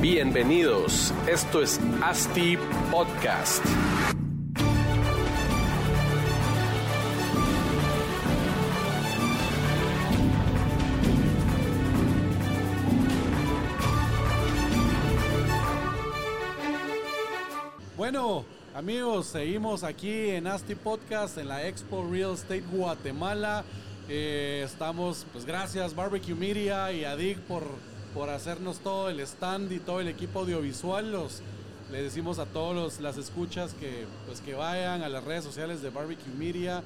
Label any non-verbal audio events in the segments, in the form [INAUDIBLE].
Bienvenidos, esto es ASTI Podcast. Bueno, amigos, seguimos aquí en ASTI Podcast en la Expo Real Estate Guatemala. Eh, estamos, pues gracias Barbecue Media y a Dick por, por hacernos todo el stand y todo el equipo audiovisual. Los, le decimos a todos las escuchas que, pues, que vayan a las redes sociales de Barbecue Media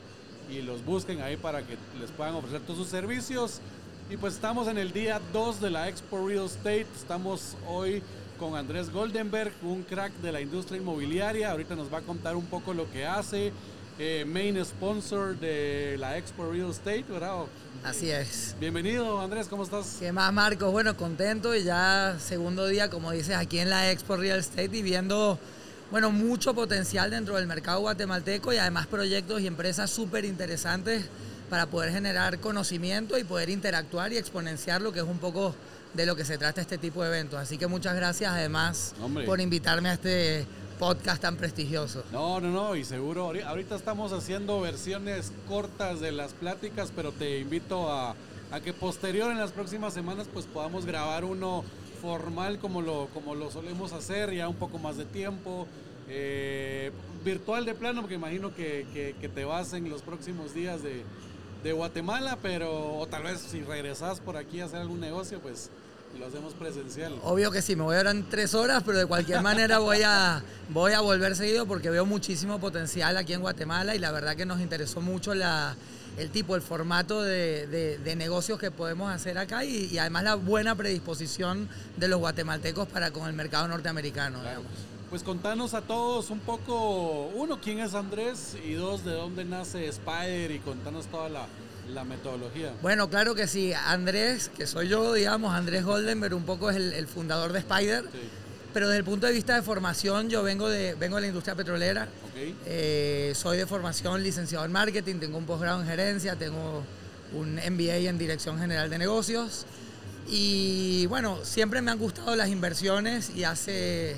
y los busquen ahí para que les puedan ofrecer todos sus servicios. Y pues estamos en el día 2 de la Expo Real Estate. Estamos hoy con Andrés Goldenberg, un crack de la industria inmobiliaria. Ahorita nos va a contar un poco lo que hace. Eh, main sponsor de la Expo Real Estate, ¿verdad? Así es. Bienvenido, Andrés, ¿cómo estás? ¿Qué más, Marcos? Bueno, contento y ya segundo día, como dices, aquí en la Expo Real Estate y viendo, bueno, mucho potencial dentro del mercado guatemalteco y además proyectos y empresas súper interesantes para poder generar conocimiento y poder interactuar y exponenciar lo que es un poco de lo que se trata este tipo de eventos. Así que muchas gracias además Hombre. por invitarme a este podcast tan prestigioso. No, no, no, y seguro, ahori- ahorita estamos haciendo versiones cortas de las pláticas, pero te invito a, a que posterior en las próximas semanas pues podamos grabar uno formal como lo, como lo solemos hacer, ya un poco más de tiempo, eh, virtual de plano, porque imagino que, que- que te vas en los próximos días de, de Guatemala, pero o tal vez si regresas por aquí a hacer algún negocio, pues lo hacemos presencial. Obvio que sí, me voy a ir en tres horas, pero de cualquier manera voy a, voy a volver seguido porque veo muchísimo potencial aquí en Guatemala y la verdad que nos interesó mucho la, el tipo, el formato de, de- de negocios que podemos hacer acá y, y además la buena predisposición de los guatemaltecos para con el mercado norteamericano. Claro. digamos. Pues contanos a todos un poco, uno, quién es Andrés y dos, de dónde nace Spider y contanos toda la, la metodología. Bueno, claro que sí. Andrés, que soy yo, digamos, Andrés Goldenberg, un poco es el, el fundador de Spider. Sí, Pero desde el punto de vista de formación, yo vengo de, vengo de la industria petrolera. Eh, soy de formación licenciado en marketing, tengo un posgrado en gerencia, tengo un MBA en dirección general de negocios. Y bueno, siempre me han gustado las inversiones y hace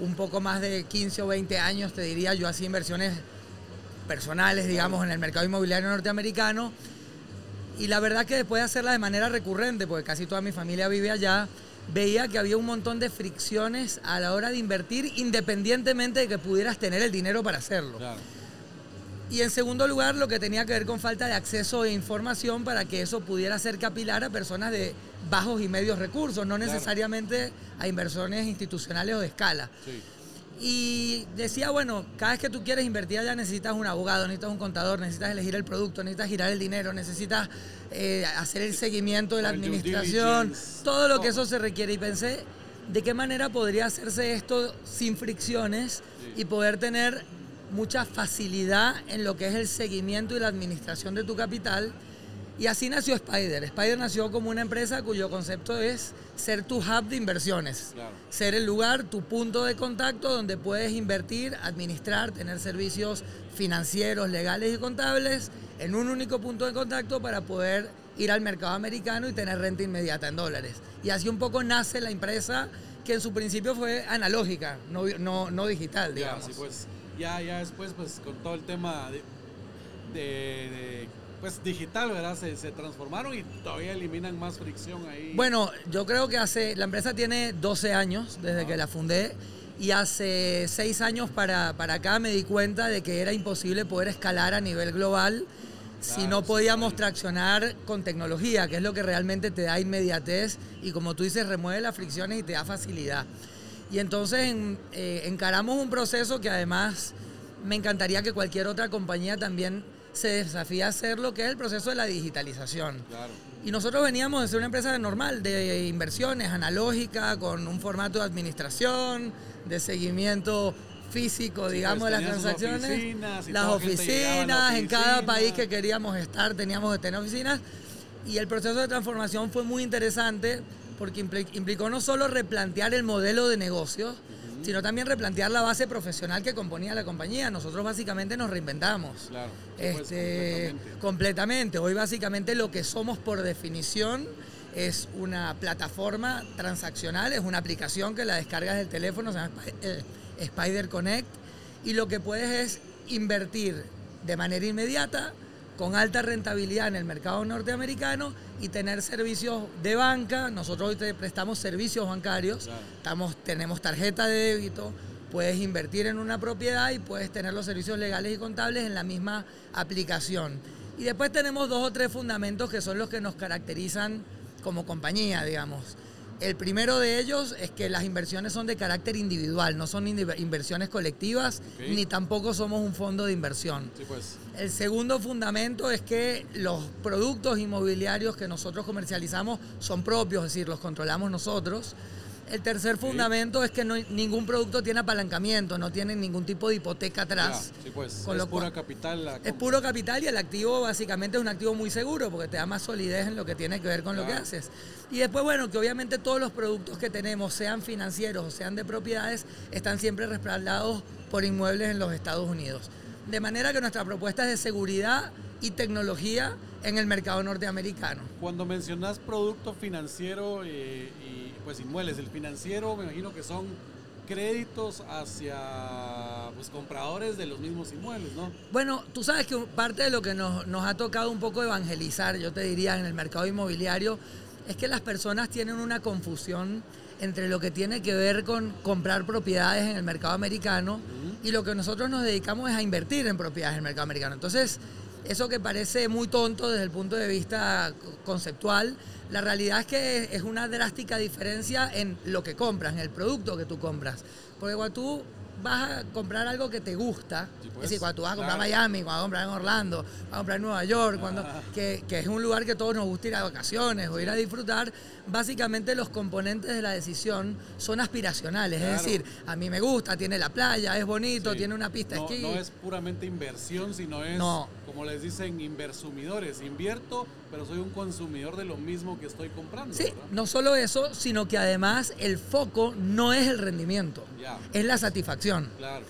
un poco más de 15 o 20 años, te diría, yo hacía inversiones personales, digamos, en el mercado inmobiliario norteamericano. Y la verdad que después de hacerla de manera recurrente, porque casi toda mi familia vive allá, veía que había un montón de fricciones a la hora de invertir, independientemente de que pudieras tener el dinero para hacerlo. Claro, Y en segundo lugar, lo que tenía que ver con falta de acceso e información para que eso pudiera ser capilar a personas de bajos y medios recursos, no necesariamente a inversiones institucionales o de escala. sí, Y decía, bueno, cada vez que tú quieres invertir allá necesitas un abogado, necesitas un contador, necesitas elegir el producto, necesitas girar el dinero, necesitas eh, hacer el seguimiento de la administración, todo lo que eso se requiere. Y pensé, ¿de qué manera podría hacerse esto sin fricciones y poder tener mucha facilidad en lo que es el seguimiento y la administración de tu capital? Y así nació Spider. Spider nació como una empresa cuyo concepto es ser tu hub de inversiones claro. ser el lugar, tu punto de contacto donde puedes invertir, administrar, tener servicios financieros, legales y contables en un único punto de contacto para poder ir al mercado americano y tener renta inmediata en dólares. Y así un poco nace la empresa que en su principio fue analógica, no, no, no digital, Ya, digamos. sí, pues, ya, ya después, pues con todo el tema de, de- de, pues digital, ¿verdad? Se, se transformaron y todavía eliminan más fricción ahí. Bueno, yo creo que hace, la empresa tiene 12 años desde que la fundé y hace 6 años para, para acá me di cuenta de que era imposible poder escalar a nivel global si no sí, podíamos claro. traccionar con tecnología, que es lo que realmente te da inmediatez y como tú dices, remueve las fricciones y te da facilidad. Y entonces en- eh, encaramos un proceso que además me encantaría que cualquier otra compañía también se desafíe a hacerlo, que es el proceso de la digitalización. Claro. Y nosotros veníamos de ser una empresa normal, de inversiones, analógica, con un formato de administración, de seguimiento físico, digamos, de las transacciones. oficinas las a la oficinas, en cada oficina. país que queríamos estar teníamos que tener oficinas. Y el proceso de transformación fue muy interesante porque impli- implicó no solo replantear el modelo de negocios, sino también replantear la base profesional que componía la compañía. Nosotros básicamente nos reinventamos. Claro. Pues, Este, completamente. completamente. Hoy básicamente lo que somos por definición es una plataforma transaccional, es una aplicación que la descargas del teléfono, se llama eh, Spider Connect, y lo que puedes es invertir de manera inmediata, con alta rentabilidad en el mercado norteamericano y tener servicios de banca. Nosotros hoy te prestamos servicios bancarios, Claro. estamos, tenemos tarjeta de débito, puedes invertir en una propiedad y puedes tener los servicios legales y contables en la misma aplicación. Y después tenemos dos o tres fundamentos que son los que nos caracterizan como compañía, digamos. El primero de ellos es que las inversiones son de carácter individual, no son inversiones colectivas, ni tampoco somos un fondo de inversión. Sí, pues. El segundo fundamento es que los productos inmobiliarios que nosotros comercializamos son propios, es decir, los controlamos nosotros. El tercer fundamento es que no- ningún producto tiene apalancamiento, no tiene ningún tipo de hipoteca atrás. Ya, sí, pues. Con es lo pura cual- capital. la Es puro capital y el activo básicamente es un activo muy seguro porque te da más solidez en lo que tiene que ver con lo que haces. Y después, bueno, que obviamente todos los productos que tenemos, sean financieros o sean de propiedades, están siempre respaldados por inmuebles en los Estados Unidos. De manera que nuestra propuesta es de seguridad y tecnología en el mercado norteamericano. Cuando mencionas producto financiero eh, y pues inmuebles, el financiero me imagino que son créditos hacia pues compradores de los mismos inmuebles, ¿no? Bueno, tú sabes que parte de lo que nos, nos ha tocado un poco evangelizar, yo te diría, en el mercado inmobiliario, es que las personas tienen una confusión entre lo que tiene que ver con comprar propiedades en el mercado americano y lo que nosotros nos dedicamos es a invertir en propiedades en el mercado americano. Entonces, eso que parece muy tonto desde el punto de vista co- conceptual, la realidad es que es una drástica diferencia en lo que compras, en el producto que tú compras. Porque cuando tú vas a comprar algo que te gusta, Sí, es pues, decir, cuando tú vas a comprar claro. Miami, cuando vas a comprar en Orlando, vas a comprar en Nueva York, cuando, que, que es un lugar que todos nos gusta ir a vacaciones o ir a disfrutar, básicamente los componentes de la decisión son aspiracionales. Claro. Es decir, a mí me gusta, tiene la playa, es bonito, Sí. tiene una pista de no, esquí. no es puramente inversión, sino es, No. Como les dicen, inversumidores. Invierto, pero soy un consumidor de lo mismo que estoy comprando. Sí, ¿verdad? no solo eso, sino que además el foco no es el rendimiento, es la satisfacción. Claro.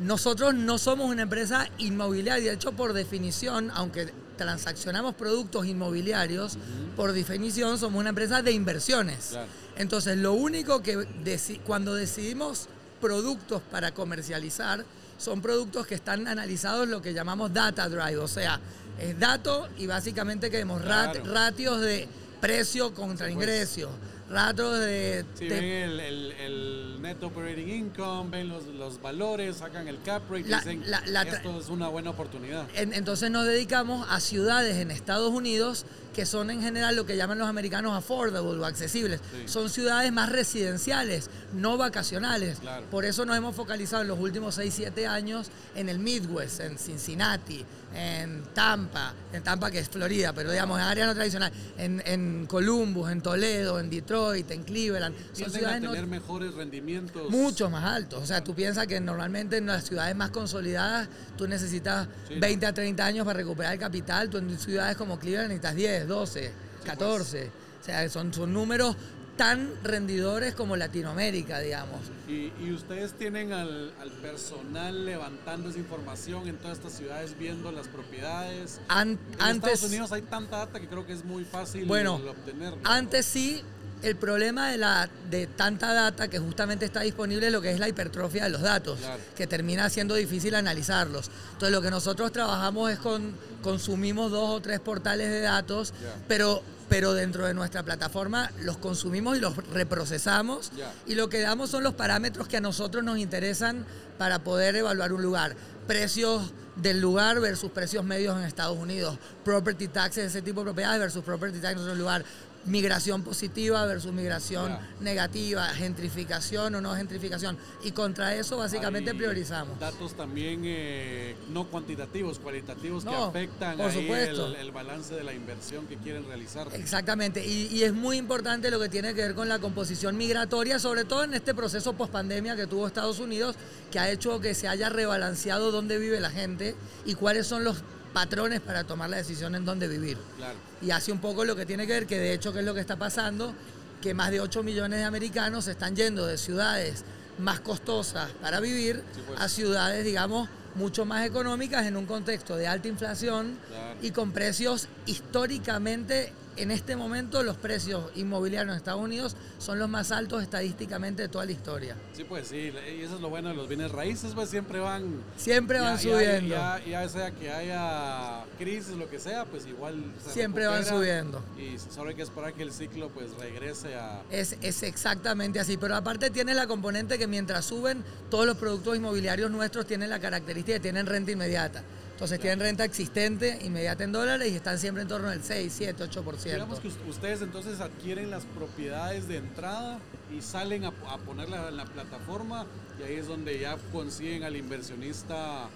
Nosotros no somos una empresa inmobiliaria, de hecho por definición, aunque transaccionamos productos inmobiliarios, por definición somos una empresa de inversiones. Claro. Entonces lo único que deci- cuando decidimos productos para comercializar, son productos que están analizados lo que llamamos data drive, o sea, es dato y básicamente queremos rat- Claro. ratios de precio contra Sí, pues. ingreso, ratios de... Si de- ven el, el- el net operating income, ven los, los valores, sacan el cap rate La- dicen, la- esto es una buena oportunidad. En- Entonces nos dedicamos a ciudades en Estados Unidos que son en general lo que llaman los americanos affordable o accesibles. Sí. Son ciudades más residenciales, no vacacionales. Claro. Por eso nos hemos focalizado en los últimos 6, 7 años en el Midwest, en Cincinnati, en Tampa, en Tampa que es Florida, pero digamos en áreas no tradicionales, en, en Columbus, en Toledo, en Detroit, en Cleveland. Son a ciudades no- tener mejores rendimientos. mucho más altos. O sea, tú piensas que normalmente en las ciudades más consolidadas tú necesitas Sí. 20 a 30 años para recuperar el capital. Tú en ciudades como Cleveland necesitas 10, 12, 14. O sea, son, son números tan rendidores como Latinoamérica, digamos. Y, y ustedes tienen al, al personal levantando esa información en todas estas ciudades, viendo las propiedades. An- En antes, Estados Unidos hay tanta data que creo que es muy fácil Bueno, obtenerla. antes sí, el problema de, la, de tanta data que justamente está disponible es lo que es la hipertrofia de los datos, Claro. que termina siendo difícil analizarlos. Entonces lo que nosotros trabajamos es con, consumimos dos o tres portales de datos, pero, pero dentro de nuestra plataforma los consumimos y los reprocesamos y lo que damos son los parámetros que a nosotros nos interesan para poder evaluar un lugar. Precios del lugar versus precios medios en Estados Unidos, property taxes, ese tipo de propiedades versus property taxes en otro lugar, migración positiva versus migración negativa, gentrificación o no gentrificación. Y contra eso básicamente Hay priorizamos. Datos también eh, no cuantitativos, cualitativos que afectan por ahí el, el balance de la inversión que quieren realizar. Exactamente, y, y es muy importante lo que tiene que ver con la composición migratoria, sobre todo en este proceso pospandemia que tuvo Estados Unidos, que ha hecho que se haya rebalanceado dónde vive la gente y cuáles son los patrones para tomar la decisión en dónde vivir. Claro. Y hace un poco lo que tiene que ver, que de hecho, ¿qué es lo que está pasando? Que más de 8 millones de americanos se están yendo de ciudades más costosas para vivir Sí, pues. a ciudades, digamos, mucho más económicas en un contexto de alta inflación Claro. y con precios históricamente, en este momento los precios inmobiliarios en Estados Unidos son los más altos estadísticamente de toda la historia. Sí, pues sí, y eso es lo bueno de los bienes raíces, pues siempre van... Siempre van ya- subiendo. Ya, ya sea que haya crisis, lo que sea, pues igual... se Siempre van subiendo. Y solo hay que esperar que el ciclo pues regrese a... Es, es exactamente así, pero aparte tiene la componente que mientras suben, todos los productos inmobiliarios nuestros tienen la característica de tienen renta inmediata. Entonces tienen renta existente, inmediata en dólares y están siempre en torno al 6, 7, 8%. Digamos que us- ustedes entonces adquieren las propiedades de entrada y salen a, a ponerla en la plataforma y ahí es donde ya consiguen al inversionista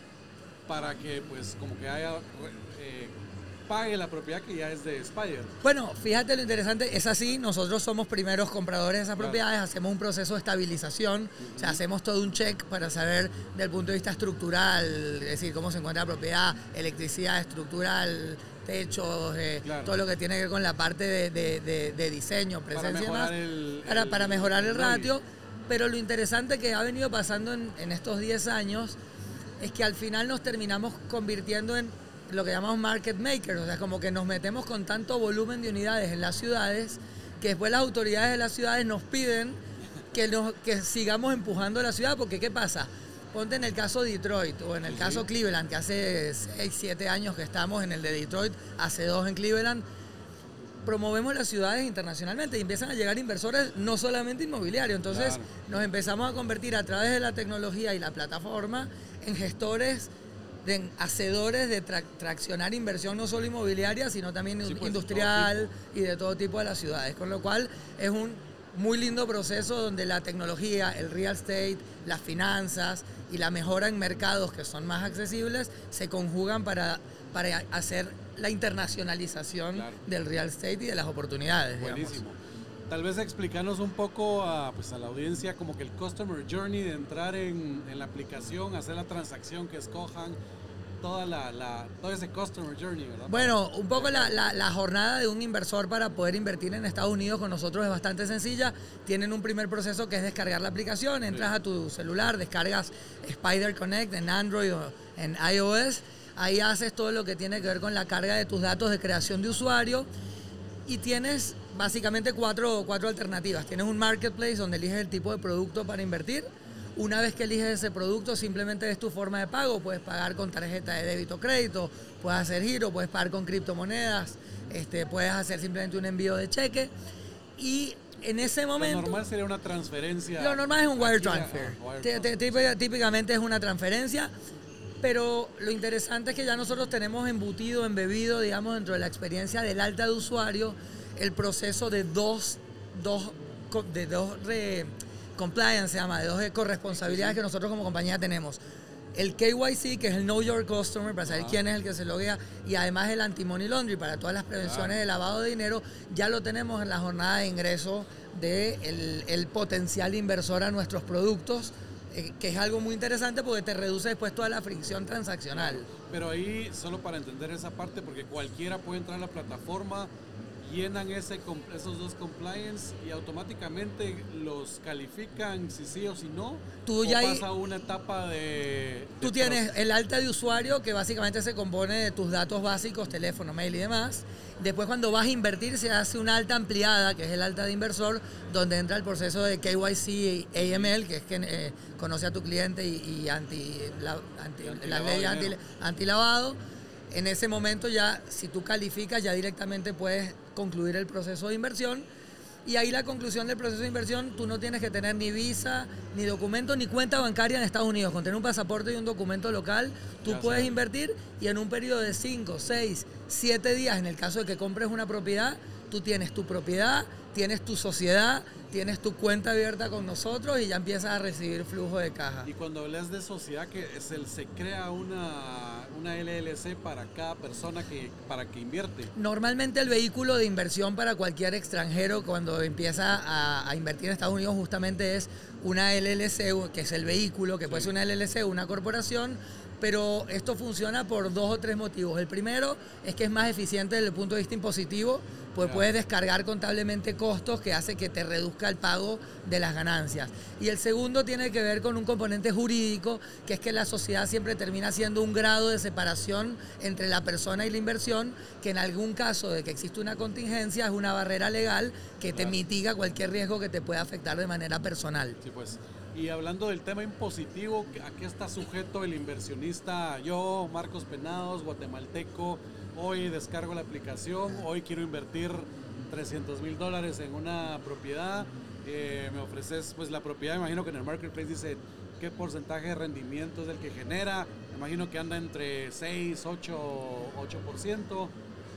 para que pues como que haya pague la propiedad que ya es de Spire. Bueno, fíjate lo interesante, es así, nosotros somos primeros compradores de esas Claro. propiedades, hacemos un proceso de estabilización, o sea, hacemos todo un check para saber del punto de vista estructural, es decir, cómo se encuentra la propiedad, electricidad estructural, techos, eh, Claro. todo lo que tiene que ver con la parte de, de- de- de diseño, Para presencia y mejorar demás, el- para, el- para mejorar el el ratio. Pero lo interesante que ha venido pasando en, en estos 10 años es que al final nos terminamos convirtiendo en lo que llamamos market makers, o sea, como que nos metemos con tanto volumen de unidades en las ciudades que después las autoridades de las ciudades nos piden que, nos, que sigamos empujando la ciudad, porque ¿qué pasa? Ponte en el caso Detroit o en el Sí, caso. Cleveland, que hace 6, 7 años que estamos en el de Detroit, hace dos en Cleveland, promovemos las ciudades internacionalmente y empiezan a llegar inversores no solamente inmobiliarios. Entonces Claro. nos empezamos a convertir a través de la tecnología y la plataforma en gestores, de hacedores de tra- traccionar inversión no solo inmobiliaria, sino también Sí, pues, de industrial y de todo tipo de las ciudades. Con lo cual es un muy lindo proceso donde la tecnología, el real estate, las finanzas y la mejora en mercados que son más accesibles se conjugan para, para hacer la internacionalización Claro. del real estate y de las oportunidades. digamos. Tal vez explicarnos un poco a, pues, a la audiencia como que el customer journey de entrar en, en la aplicación, hacer la transacción que escojan, toda la, la- todo ese customer journey, ¿verdad? Bueno, un poco la, la- la jornada de un inversor para poder invertir en Estados Unidos con nosotros es bastante sencilla. Tienen un primer proceso que es descargar la aplicación, entras Sí. a tu celular, descargas Spider Connect en Android o en iOS. Ahí haces todo lo que tiene que ver con la carga de tus datos de creación de usuario y tienes básicamente cuatro, cuatro alternativas. Tienes un marketplace donde eliges el tipo de producto para invertir. Una vez que eliges ese producto, simplemente es tu forma de pago. Puedes pagar con tarjeta de débito o crédito, puedes hacer giro, puedes pagar con criptomonedas, este, puedes hacer simplemente un envío de cheque. Y en ese Lo momento... normal sería una transferencia. Lo normal es un wire transfer. wire típica- Típicamente es una transferencia, pero lo interesante es que ya nosotros tenemos embutido, embebido, digamos, dentro de la experiencia del alta de usuario, el proceso de dos, dos, de dos re- compliance, se llama, de dos corresponsabilidades que nosotros como compañía tenemos. El KYC, que es el Know Your Customer, para saber Ajá. quién es el que se loguea, y además el Anti-Money Laundry, para todas las prevenciones de lavado de dinero, ya lo tenemos en la jornada de ingreso del el potencial inversor a nuestros productos, eh, que es algo muy interesante porque te reduce después toda la fricción transaccional. Pero ahí, solo para entender esa parte, porque cualquiera puede entrar a la plataforma, llenan ese, esos dos compliance y automáticamente los califican si sí o si no. Tú o ya ahí- pasa una etapa de... Tú de tienes pros- el alta de usuario que básicamente se compone de tus datos básicos, teléfono, mail y demás. Después cuando vas a invertir se hace una alta ampliada, que es el alta de inversor, donde entra el proceso de KYC y AML, que es que eh, conoce a tu cliente y, y anti, la, anti- Y antilavado la de ley anti, antilavado. En ese momento ya, si tú calificas, ya directamente puedes concluir el proceso de inversión. Y ahí la conclusión del proceso de inversión, tú no tienes que tener ni visa, ni documento, ni cuenta bancaria en Estados Unidos. Con tener un pasaporte y un documento local, tú Ya puedes invertir y en un periodo de 5, 6, 7 días, en el caso de que compres una propiedad, tú tienes tu propiedad, tienes tu sociedad, tienes tu cuenta abierta con nosotros y ya empiezas a recibir flujo de caja. Y cuando hablas de sociedad, que es el, se crea una, una LLC para cada persona que, para que invierte. Normalmente el vehículo de inversión para cualquier extranjero cuando empieza a, a invertir en Estados Unidos justamente es una LLC, que es el vehículo, que puede Sí. ser una LLC una corporación, pero esto funciona por dos o tres motivos. El primero es que es más eficiente desde el punto de vista impositivo, pues puedes descargar contablemente costos que hace que te reduzca el pago de las ganancias. Y el segundo tiene que ver con un componente jurídico, que es que la sociedad siempre termina siendo un grado de separación entre la persona y la inversión, que en algún caso de que existe una contingencia es una barrera legal que te mitiga cualquier riesgo que te pueda afectar de manera personal. Sí, pues. Y hablando del tema impositivo, ¿a qué está sujeto el inversionista? Yo, Marcos Penados, guatemalteco, hoy descargo la aplicación, hoy quiero invertir 300 mil dólares en una propiedad, eh, me ofreces pues la propiedad, me imagino que en el marketplace dice qué porcentaje de rendimiento es el que genera, me imagino que anda entre 6, 8, 8%.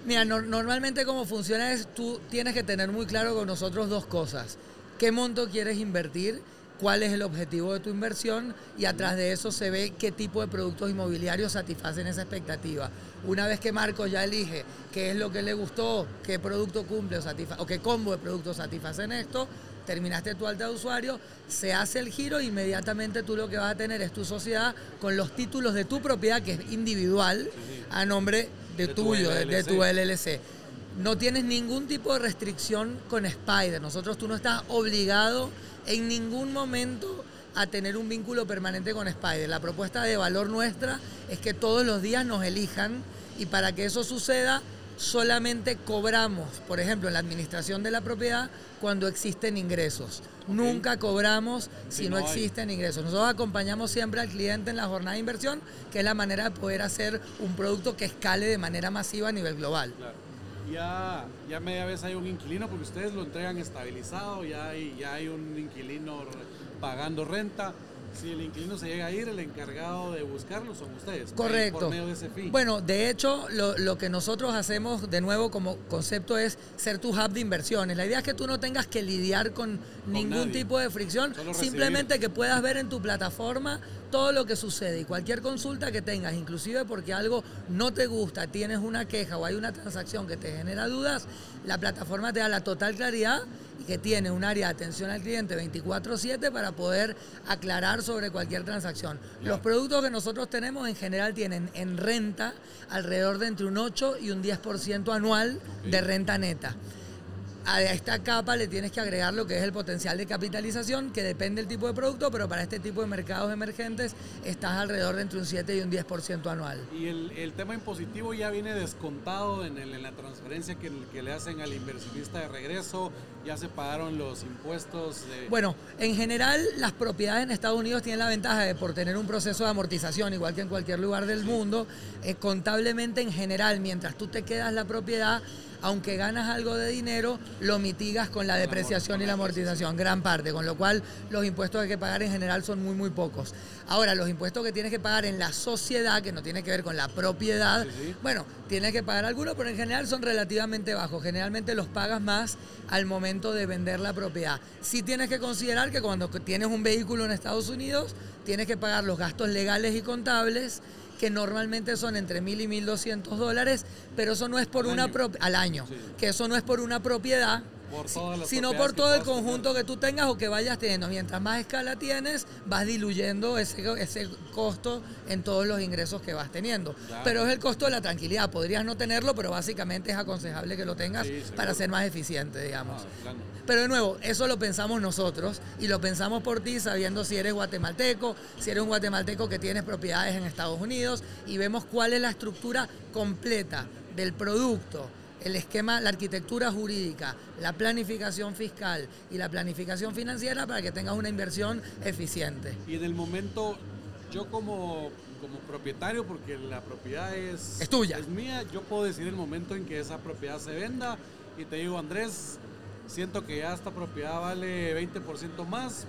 Mira, no- normalmente como funciona es tú tienes que tener muy claro con nosotros dos cosas. ¿Qué monto quieres invertir? ¿Cuál es el objetivo de tu inversión? Y atrás de eso se ve qué tipo de productos inmobiliarios satisfacen esa expectativa. Una vez que Marcos ya elige qué es lo que le gustó, qué producto cumple o, satisfa- o qué combo de productos satisfacen esto, terminaste tu alta de usuario, se hace el giro e inmediatamente tú lo que vas a tener es tu sociedad con los títulos de tu propiedad, que es individual, a nombre de, De tu tuyo, de, de tu LLC. No tienes ningún tipo de restricción con Spider. Nosotros tú no estás obligado en ningún momento a tener un vínculo permanente con Spider. La propuesta de valor nuestra es que todos los días nos elijan y para que eso suceda solamente cobramos, por ejemplo, en la administración de la propiedad cuando existen ingresos. Nunca cobramos si, Si no, no existen ingresos. Nosotros acompañamos siempre al cliente en la jornada de inversión, que es la manera de poder hacer un producto que escale de manera masiva a nivel global. Claro. Ya, ya media vez hay un inquilino porque ustedes lo entregan estabilizado, ya hay, ya hay un inquilino pagando renta. Si el inquilino se llega a ir, el encargado de buscarlo son ustedes. Correcto. Por medio de ese fee. Bueno, de hecho, lo, lo que nosotros hacemos de nuevo como concepto es ser tu hub de inversiones. La idea es que tú no tengas que lidiar con, ningún nadie. tipo de fricción, simplemente que puedas ver en tu plataforma todo lo que sucede y cualquier consulta que tengas, inclusive porque algo no te gusta, tienes una queja o hay una transacción que te genera dudas, la plataforma te da la total claridad y que tiene un área de atención al cliente 24/7 para poder aclarar sobre cualquier transacción. Los productos que nosotros tenemos en general tienen en renta alrededor de entre un 8 y un 10% anual de renta neta. A esta capa le tienes que agregar lo que es el potencial de capitalización, que depende del tipo de producto, pero para este tipo de mercados emergentes estás alrededor de entre un 7 y un 10% anual. Y el, el tema impositivo ya viene descontado en, el- en la transferencia que, que le hacen al inversionista de regreso, ya se pagaron los impuestos. de- Bueno, en general las propiedades en Estados Unidos tienen la ventaja de por tener un proceso de amortización, igual que en cualquier lugar del mundo, eh, contablemente en general, mientras tú te quedas la propiedad, aunque ganas algo de dinero, lo mitigas con la depreciación y la amortización, gran parte, con lo cual los impuestos que hay que pagar en general son muy, muy pocos. Ahora, los impuestos que tienes que pagar en la sociedad, que no tiene que ver con la propiedad, Sí, sí. bueno, tienes que pagar algunos, pero en general son relativamente bajos. Generalmente los pagas más al momento de vender la propiedad. Sí tienes que considerar que cuando tienes un vehículo en Estados Unidos, tienes que pagar los gastos legales y contables que normalmente son entre mil y mil doscientos dólares, pero eso no es por Al una año. al año, Sí. que eso no es por una propiedad, Por si- todas las sino por todo el tener. conjunto que tú tengas o que vayas teniendo. Mientras más escala tienes, vas diluyendo ese, ese costo en todos los ingresos que vas teniendo. Claro. Pero es el costo de la tranquilidad. Podrías no tenerlo, pero básicamente es aconsejable que lo tengas Sí, para ser más eficiente, digamos. Ah, claro. Pero de nuevo, eso lo pensamos nosotros y lo pensamos por ti sabiendo si eres guatemalteco, si eres un guatemalteco que tienes propiedades en Estados Unidos y vemos cuál es la estructura completa del producto, el esquema, la arquitectura jurídica, la planificación fiscal y la planificación financiera para que tengas una inversión eficiente. Y en el momento, yo como, como propietario, porque la propiedad es, Es tuya. es mía, yo puedo decir el momento en que esa propiedad se venda y te digo, Andrés, siento que ya esta propiedad vale 20% más,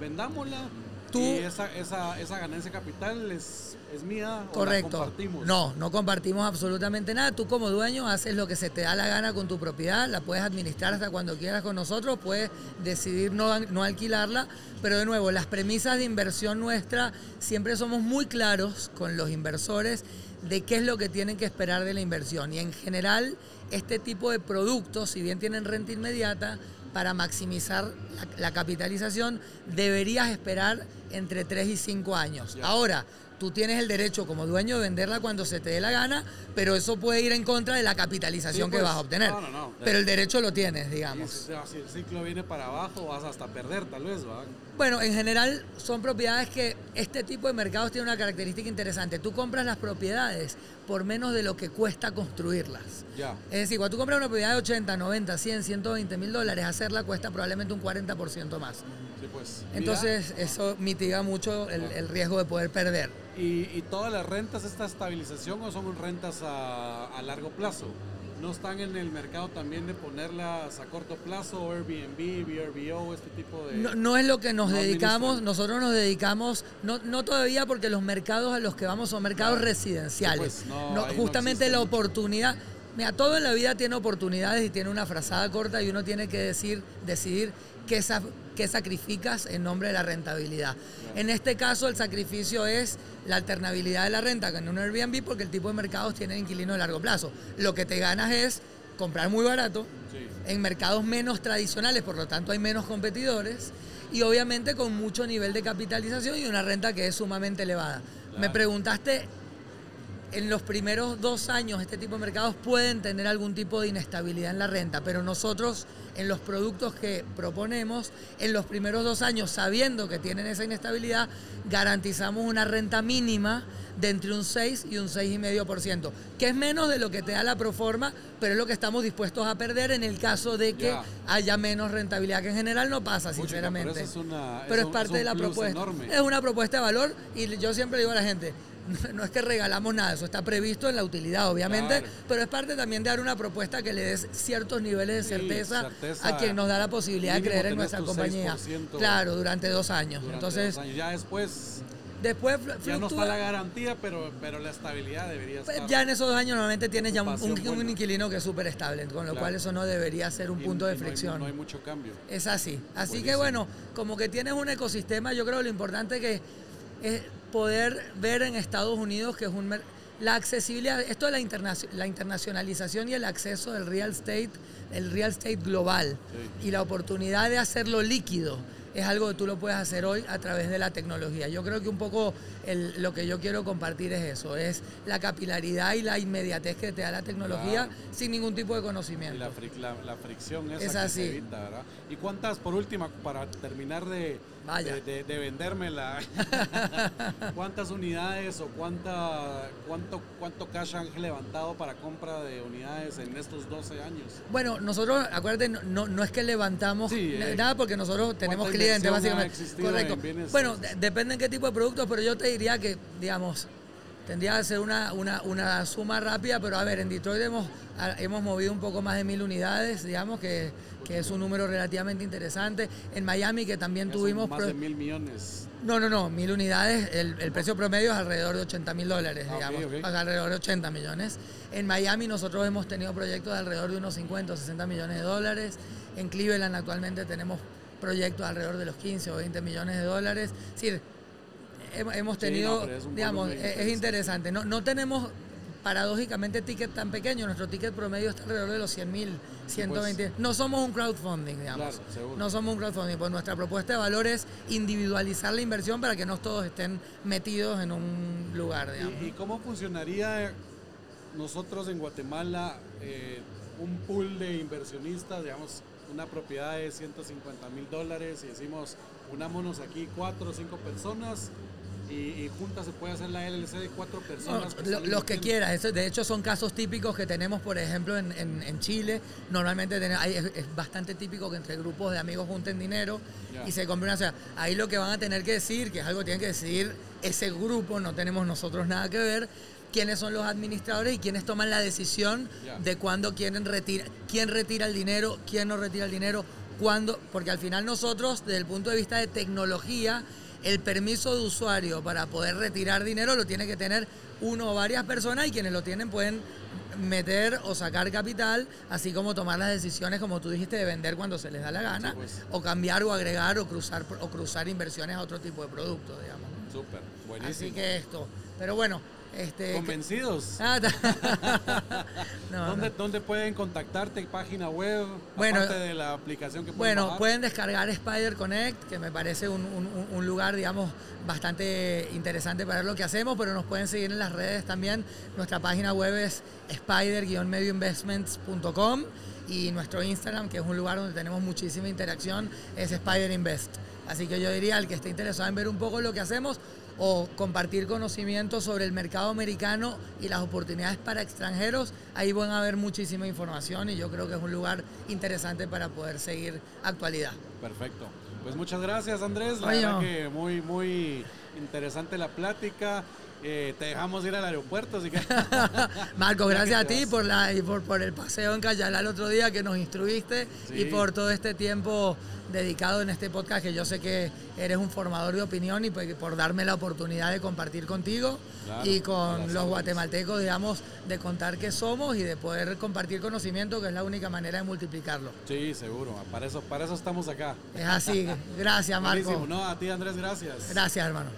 vendámosla. Tú- y esa, esa, esa ganancia capital es, es mía o la Correcto. compartimos. No, no compartimos absolutamente nada. Tú como dueño haces lo que se te da la gana con tu propiedad, la puedes administrar hasta cuando quieras con nosotros, puedes decidir no, no alquilarla, pero de nuevo, las premisas de inversión nuestra siempre somos muy claros con los inversores de qué es lo que tienen que esperar de la inversión. Y en general, este tipo de productos, si bien tienen renta inmediata, para maximizar la, la capitalización, deberías esperar entre 3 y 5 años. Ahora, tú tienes el derecho como dueño de venderla cuando se te dé la gana, pero eso puede ir en contra de la capitalización Sí, que pues, vas a obtener. no, no, no. Pero el derecho lo tienes, digamos. si, si el ciclo viene para abajo, vas hasta perder, tal vez, ¿va? Bueno, en general son propiedades que este tipo de mercados tiene una característica interesante. Tú compras las propiedades por menos de lo que cuesta construirlas. Ya. Es decir, cuando tú compras una propiedad de 80, 90, 100, 120 mil dólares, hacerla cuesta probablemente un 40% más. Sí, pues. mira, Entonces eso mitiga mucho el, el riesgo de poder perder. ¿y, ¿Y todas las rentas, esta estabilización o son rentas a, a largo plazo? ¿No están en el mercado también de ponerlas a corto plazo, Airbnb, VRBO, este tipo de...? No, no es lo que nos no dedicamos, nosotros nos dedicamos, no, no todavía porque los mercados a los que vamos son mercados Claro. residenciales. Pues, no, No, ahí no justamente la oportunidad, mira, todo en la vida tiene oportunidades y tiene una frazada corta y uno tiene que decir, decidir qué, sa- qué sacrificas en nombre de la rentabilidad. En este caso el sacrificio es la alternabilidad de la renta en un Airbnb porque el tipo de mercados tiene inquilino de largo plazo. Lo que te ganas es comprar muy barato, Sí. en mercados menos tradicionales, por lo tanto hay menos competidores y obviamente con mucho nivel de capitalización y una renta que es sumamente elevada. Me preguntaste, en los primeros dos años este tipo de mercados pueden tener algún tipo de inestabilidad en la renta, pero nosotros en los productos que proponemos, en los primeros dos años, sabiendo que tienen esa inestabilidad, garantizamos una renta mínima de entre un 6 y un 6,5%, que es menos de lo que te da la proforma, pero es lo que estamos dispuestos a perder en el caso de que Ya. haya menos rentabilidad, que en general no pasa, sinceramente. pero es una- Pero es es un- parte es de la propuesta. enorme. Es una propuesta de valor y yo siempre digo a la gente, [LAUGHS] no es que regalamos nada, eso está previsto en la utilidad, obviamente, Claro. pero es parte también de dar una propuesta que le des ciertos niveles de Sí, certeza, a quien nos da la posibilidad de creer en nuestra compañía. 6% Claro, durante dos años. durante Entonces, dos años. Ya después, después ya no está la garantía, pero, pero la estabilidad debería pues, estar. ya en esos dos años normalmente tienes ya un, un- inquilino que es súper estable, con lo Claro. cual eso no debería ser un y- punto de y no hay- fricción. No hay, mucho cambio. Es así. Así Buenísimo. que bueno, como que tienes un ecosistema, yo creo lo importante que es poder ver en Estados Unidos que es un la accesibilidad, esto de la, internacio- la internacionalización y el acceso del real estate, el real estate global Sí. y la oportunidad de hacerlo líquido es algo que tú lo puedes hacer hoy a través de la tecnología. Yo creo que un poco el- lo que yo quiero compartir es eso, es la capilaridad y la inmediatez que te da la tecnología Claro. sin ningún tipo de Y conocimiento. la, fric- la, la fricción esa Es que así. se evita, ¿verdad? ¿Y cuántas, por última, para terminar de, Vaya. de, de, de vendérmela, [LAUGHS] cuántas unidades o cuánta, cuánto, cuánto cash han levantado para compra de unidades en estos 12 años? Bueno, nosotros, acuérdate, no, no, es que levantamos Sí, eh, nada porque nosotros tenemos ¿cuánta clientes, básicamente. Correcto. Bueno, depende en qué tipo de productos, pero yo te diría que, digamos, tendría que ser una, una, una suma rápida, pero a ver, en Detroit hemos, hemos movido un poco más de mil unidades, digamos, que, que es un número relativamente interesante. En Miami, que también tuvimos... más de mil millones. no, no, no, mil unidades, el, el precio promedio es alrededor de 80 mil dólares, Ah, digamos, ok. o sea, alrededor de 80 millones. En Miami nosotros hemos tenido proyectos de alrededor de unos 50 o 60 millones de dólares. En Cleveland actualmente tenemos proyectos alrededor de los 15 o 20 millones de dólares. Es decir, hem- hemos Sí, tenido, no, es digamos, es, es interesante. No, no tenemos paradójicamente ticket tan pequeño, nuestro ticket promedio está alrededor de los 100 mil, 120. no somos un crowdfunding, digamos. Claro, seguro. No somos un crowdfunding, pues nuestra propuesta de valor es individualizar la inversión para que no todos estén metidos en un lugar, digamos. ¿Y, y cómo funcionaría nosotros en Guatemala eh, un pool de inversionistas, digamos, una propiedad de 150 mil dólares y decimos, unámonos aquí cuatro o cinco personas y, y juntas se puede hacer la LLC de cuatro No, personas? lo- están los que quieras, eso, de hecho son casos típicos que tenemos, por ejemplo, en, en- en Chile. Normalmente hay- es, es bastante típico que entre grupos de amigos junten dinero y se compren una ciudad. Ahí lo que van a tener que decir, que es algo que tienen que decidir ese grupo, no tenemos nosotros nada que ver, quiénes son los administradores y quiénes toman la decisión de cuándo quieren retirar, quién retira el dinero, quién no retira el dinero, cuándo, porque al final nosotros, desde el punto de vista de tecnología, el permiso de usuario para poder retirar dinero lo tiene que tener uno o varias personas y quienes lo tienen pueden meter o sacar capital, así como tomar las decisiones, como tú dijiste, de vender cuando se les da la gana, Sí, pues. o cambiar o agregar o cruzar o cruzar inversiones a otro tipo de productos, digamos. ¿no? Súper, buenísimo. Así que esto. Pero bueno, Este, Convencidos. Ah, [LAUGHS] no, ¿Dónde, no. ¿Dónde pueden contactarte? ¿Página web? Bueno, aparte de la aplicación que pueden Bueno, bajar? pueden descargar Spider Connect, que me parece un, un- un lugar, digamos, bastante interesante para ver lo que hacemos, pero nos pueden seguir en las redes también. Nuestra página web es spider-medioinvestments.com y nuestro Instagram, que es un lugar donde tenemos muchísima interacción, es Spider Invest. Así que yo diría al que esté interesado en ver un poco lo que hacemos o compartir conocimiento sobre el mercado americano y las oportunidades para extranjeros, ahí van a haber muchísima información y yo creo que es un lugar interesante para poder seguir actualidad. Perfecto. Pues muchas gracias, Andrés. La Oye, verdad que muy, muy interesante la plática. Eh, te dejamos ir al aeropuerto, así que... [LAUGHS] Marco, gracias a ti por, la, y por, por el paseo en Cayala el otro día que nos instruiste Sí. y por todo este tiempo dedicado en este podcast que yo sé que eres un formador de opinión y pues, por darme la oportunidad de compartir contigo Claro, y con los guatemaltecos, digamos, de contar qué somos y de poder compartir conocimiento que es la única manera de multiplicarlo. Sí, seguro. Para eso, para eso estamos acá. Es así. [LAUGHS] Gracias, Marco. Buenísimo. No, a ti, Andrés, gracias. Gracias, hermano.